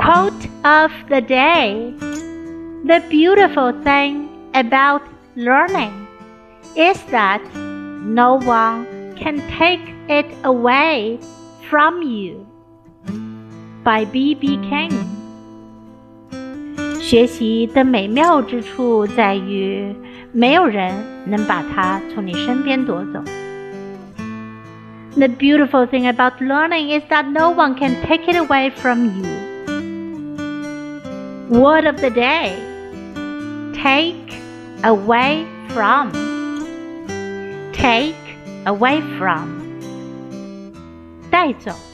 Quote of the day The beautiful thing about learning is that no one can take it away from you. By B.B. King。学习的美妙之处在于，没有人能把它从你身边夺走。The beautiful thing about learning is that no one can take it away from you. Word of the day Take away from. Take away from. 带走。